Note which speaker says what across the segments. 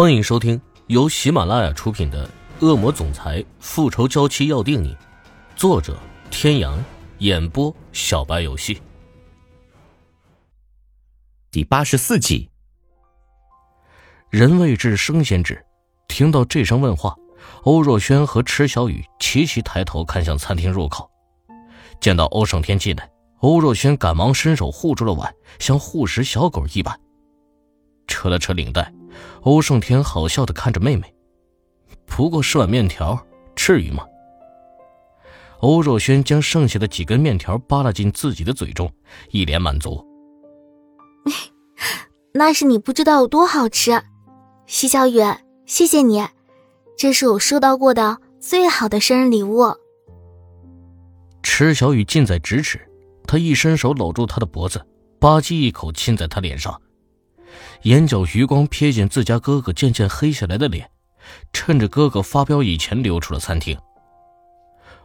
Speaker 1: 欢迎收听由喜马拉雅出品的《恶魔总裁复仇娇妻要定你》，作者：天阳，演播：小白游戏。
Speaker 2: 第八十四集。
Speaker 1: 人未至，生先至。听到这声问话，欧若轩和池小雨齐齐抬头看向餐厅入口，见到欧胜天进来，欧若轩赶忙伸手护住了碗，像护食小狗一般。扯了扯领带。欧胜天好笑的看着妹妹，不过是碗面条，至于吗？欧若轩将剩下的几根面条扒拉进自己的嘴中，一脸满足。
Speaker 3: 那是你不知道有多好吃，西小雨，谢谢你，这是我收到过的最好的生日礼物。
Speaker 1: 池小雨近在咫尺，他一伸手搂住她的脖子，吧唧一口亲在她脸上。眼角余光瞥见自家哥哥渐渐黑下来的脸，趁着哥哥发飙以前溜出了餐厅。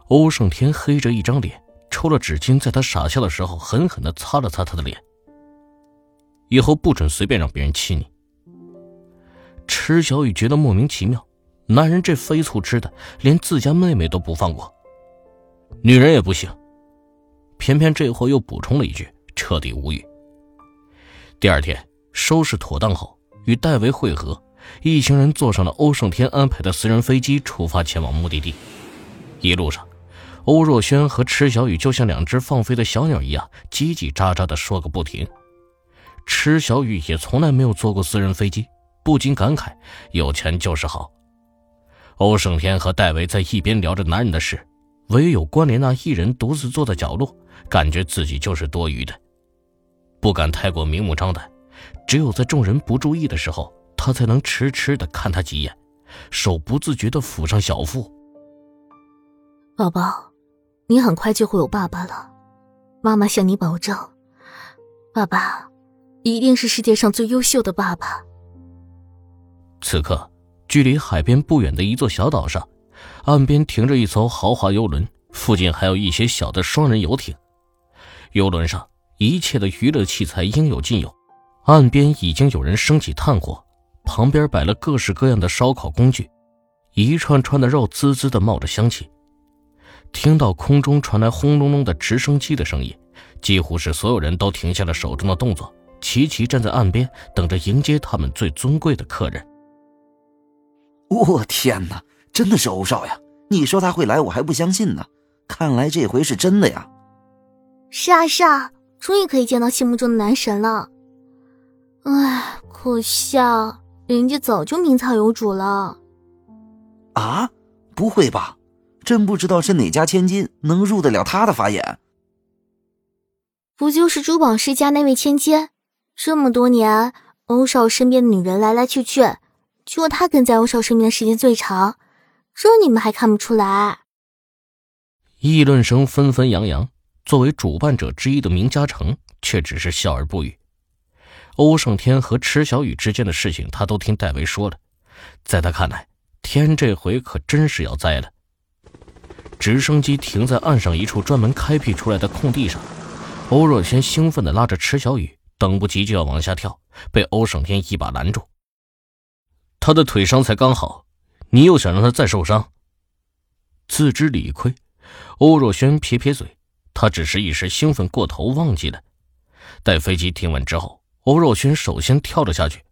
Speaker 1: 欧胜天黑着一张脸，抽了纸巾，在他傻笑的时候狠狠地擦了擦他的脸。以后不准随便让别人亲你。池小雨觉得莫名其妙，男人这飞醋吃的，连自家妹妹都不放过，女人也不行。偏偏这货又补充了一句，彻底无语。第二天。收拾妥当后，与戴维会合，一行人坐上了欧胜天安排的私人飞机，出发前往目的地。一路上，欧若轩和池小雨就像两只放飞的小鸟一样，叽叽喳喳的说个不停。池小雨也从来没有坐过私人飞机，不禁感慨：有钱就是好。欧胜天和戴维在一边聊着男人的事，唯有关莲娜一人独自坐在角落，感觉自己就是多余的，不敢太过明目张胆。只有在众人不注意的时候，他才能痴痴的看他几眼，手不自觉的抚上小腹。
Speaker 3: 宝宝，你很快就会有爸爸了，妈妈向你保证，爸爸一定是世界上最优秀的爸爸。
Speaker 1: 此刻，距离海边不远的一座小岛上，岸边停着一艘豪华游轮，附近还有一些小的双人游艇。游轮上一切的娱乐器材应有尽有。岸边已经有人升起炭火，旁边摆了各式各样的烧烤工具，一串串的肉滋滋的冒着香气。听到空中传来轰隆隆的直升机的声音，几乎是所有人都停下了手中的动作，齐齐站在岸边等着迎接他们最尊贵的客人。
Speaker 4: 我天哪，真的是欧少呀！你说他会来，我还不相信呢。看来这回是真的呀。
Speaker 3: 是啊是啊，终于可以见到心目中的男神了。唉，可惜啊，人家早就名草有主了。
Speaker 4: 啊，不会吧？真不知道是哪家千金能入得了他的法眼。
Speaker 3: 不就是珠宝世家那位千金？这么多年，欧少身边的女人来来去去，就他跟在欧少身边的时间最长，这你们还看不出来？
Speaker 1: 议论声纷纷扬扬，作为主办者之一的明嘉诚却只是笑而不语。欧胜天和池小雨之间的事情，他都听戴维说了。在他看来，天这回可真是要栽了。直升机停在岸上一处专门开辟出来的空地上，欧若轩兴奋地拉着池小雨，等不及就要往下跳，被欧胜天一把拦住。他的腿伤才刚好，你又想让他再受伤？自知理亏，欧若轩撇撇嘴，他只是一时兴奋过头，忘记了。待飞机停稳之后。欧若轩首先跳了下去，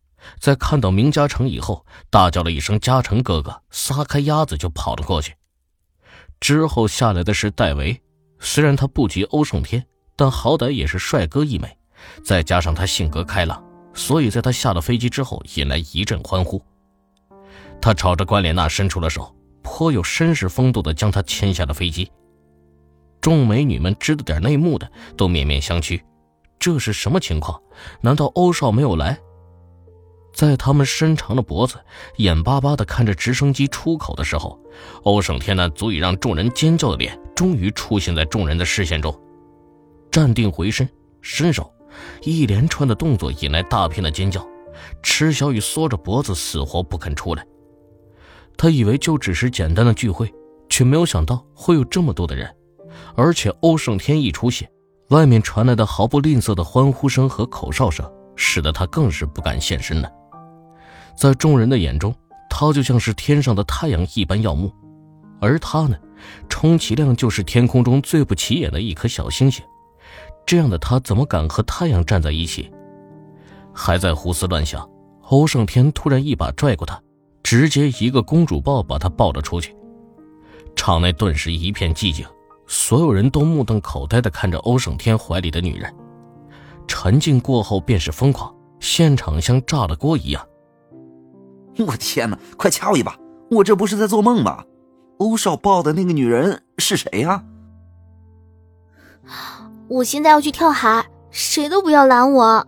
Speaker 1: 在看到明嘉诚以后，大叫了一声“嘉诚哥哥”，撒开鸭子就跑了过去。之后下来的是戴维，虽然他不及欧胜天，但好歹也是帅哥一枚，再加上他性格开朗，所以在他下了飞机之后，引来一阵欢呼。他朝着关莲娜伸出了手，颇有绅士风度的将她牵下了飞机。众美女们知道点内幕的，都面面相觑。这是什么情况？难道欧少没有来？在他们伸长了脖子、眼巴巴地看着直升机出口的时候，欧胜天那足以让众人尖叫的脸终于出现在众人的视线中。站定回身，伸手，一连串的动作引来大片的尖叫。池小雨缩着脖子，死活不肯出来。他以为就只是简单的聚会，却没有想到会有这么多的人，而且欧胜天一出现。外面传来的毫不吝啬的欢呼声和口哨声，使得他更是不敢现身了。在众人的眼中，他就像是天上的太阳一般耀目，而他呢，充其量就是天空中最不起眼的一颗小星星。这样的他怎么敢和太阳站在一起？还在胡思乱想，欧胜天突然一把拽过他，直接一个公主抱把他抱了出去。场内顿时一片寂静，所有人都目瞪口呆地看着欧胜天怀里的女人。沉静过后便是疯狂，现场像炸了锅一样。
Speaker 4: 我天哪！快掐我一把！我这不是在做梦吗？欧少抱的那个女人是谁呀？
Speaker 3: 我现在要去跳海，谁都不要拦我。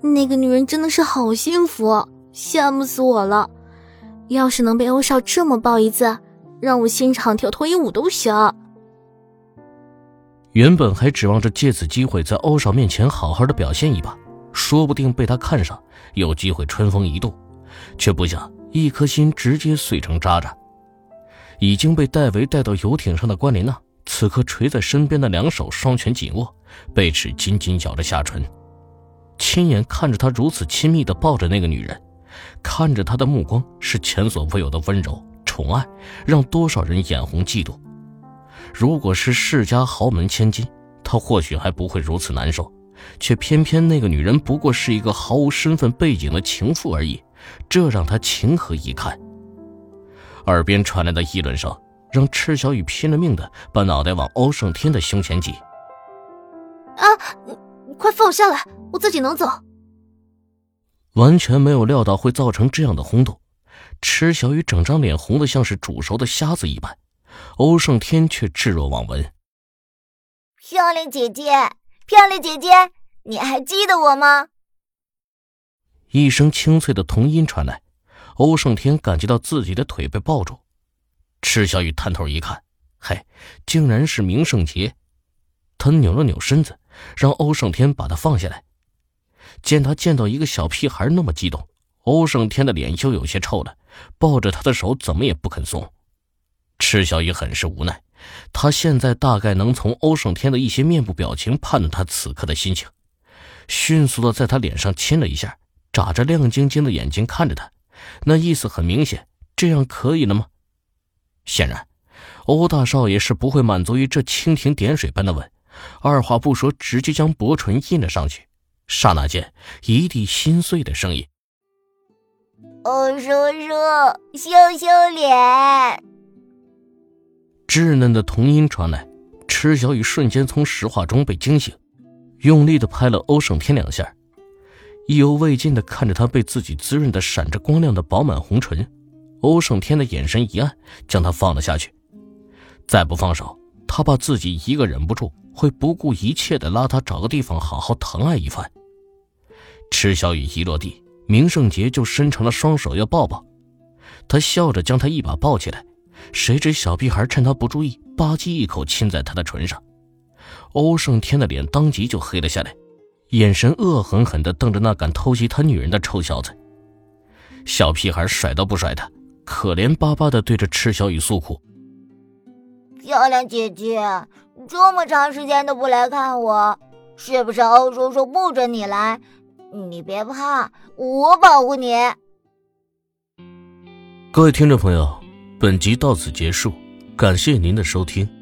Speaker 3: 那个女人真的是好幸福，羡慕死我了。要是能被欧少这么抱一次，让我现场跳脱衣舞都行。
Speaker 1: 原本还指望着借此机会在欧少面前好好的表现一把，说不定被他看上，有机会春风一度，却不想一颗心直接碎成渣渣。已经被戴维带到游艇上的关琳娜，此刻垂在身边的两手双拳紧握，贝齿紧紧咬着下唇，亲眼看着他如此亲密的抱着那个女人，看着他的目光是前所未有的温柔宠爱，让多少人眼红嫉妒。如果是世家豪门千金，他或许还不会如此难受，却偏偏那个女人不过是一个毫无身份背景的情妇而已，这让他情何以堪？耳边传来的议论声，让赤小雨拼了命的把脑袋往欧胜天的胸前挤。
Speaker 3: 啊！你快放我下来，我自己能走。
Speaker 1: 完全没有料到会造成这样的轰动，赤小雨整张脸红的像是煮熟的虾子一般。欧胜天却置若罔闻。
Speaker 5: 漂亮姐姐，漂亮姐姐，你还记得我吗？
Speaker 1: 一声清脆的童音传来，欧胜天感觉到自己的腿被抱住。赤小雨探头一看，嘿，竟然是明胜杰。他扭了扭身子，让欧胜天把他放下来。见他见到一个小屁孩那么激动，欧胜天的脸又有些臭了，抱着他的手怎么也不肯松。赤小雨很是无奈，他现在大概能从欧胜天的一些面部表情判断他此刻的心情，迅速的在他脸上亲了一下，眨着亮晶晶的眼睛看着他，那意思很明显，这样可以了吗？显然，欧大少爷是不会满足于这蜻蜓点水般的吻，二话不说，直接将薄唇印了上去。刹那间，一地心碎的声音：“
Speaker 5: 欧叔叔，羞羞脸。”
Speaker 1: 稚嫩的童音传来，池小雨瞬间从石化中被惊醒，用力的拍了欧胜天两下，意犹未尽的看着他被自己滋润的闪着光亮的饱满红唇，欧胜天的眼神一暗，将他放了下去。再不放手，他怕自己一个忍不住，会不顾一切的拉他找个地方好好疼爱一番。池小雨一落地，明胜杰就伸长了双手要抱抱，他笑着将他一把抱起来。谁知小屁孩趁他不注意，吧唧一口亲在他的唇上，欧胜天的脸当即就黑了下来，眼神恶狠狠地瞪着那敢偷袭他女人的臭小子。小屁孩甩都不甩他，可怜巴巴地对着赤小雨诉苦：“
Speaker 5: 漂亮姐姐，这么长时间都不来看我，是不是欧叔叔不准你来？你别怕，我保护你。”
Speaker 1: 各位听众朋友。本集到此结束，感谢您的收听。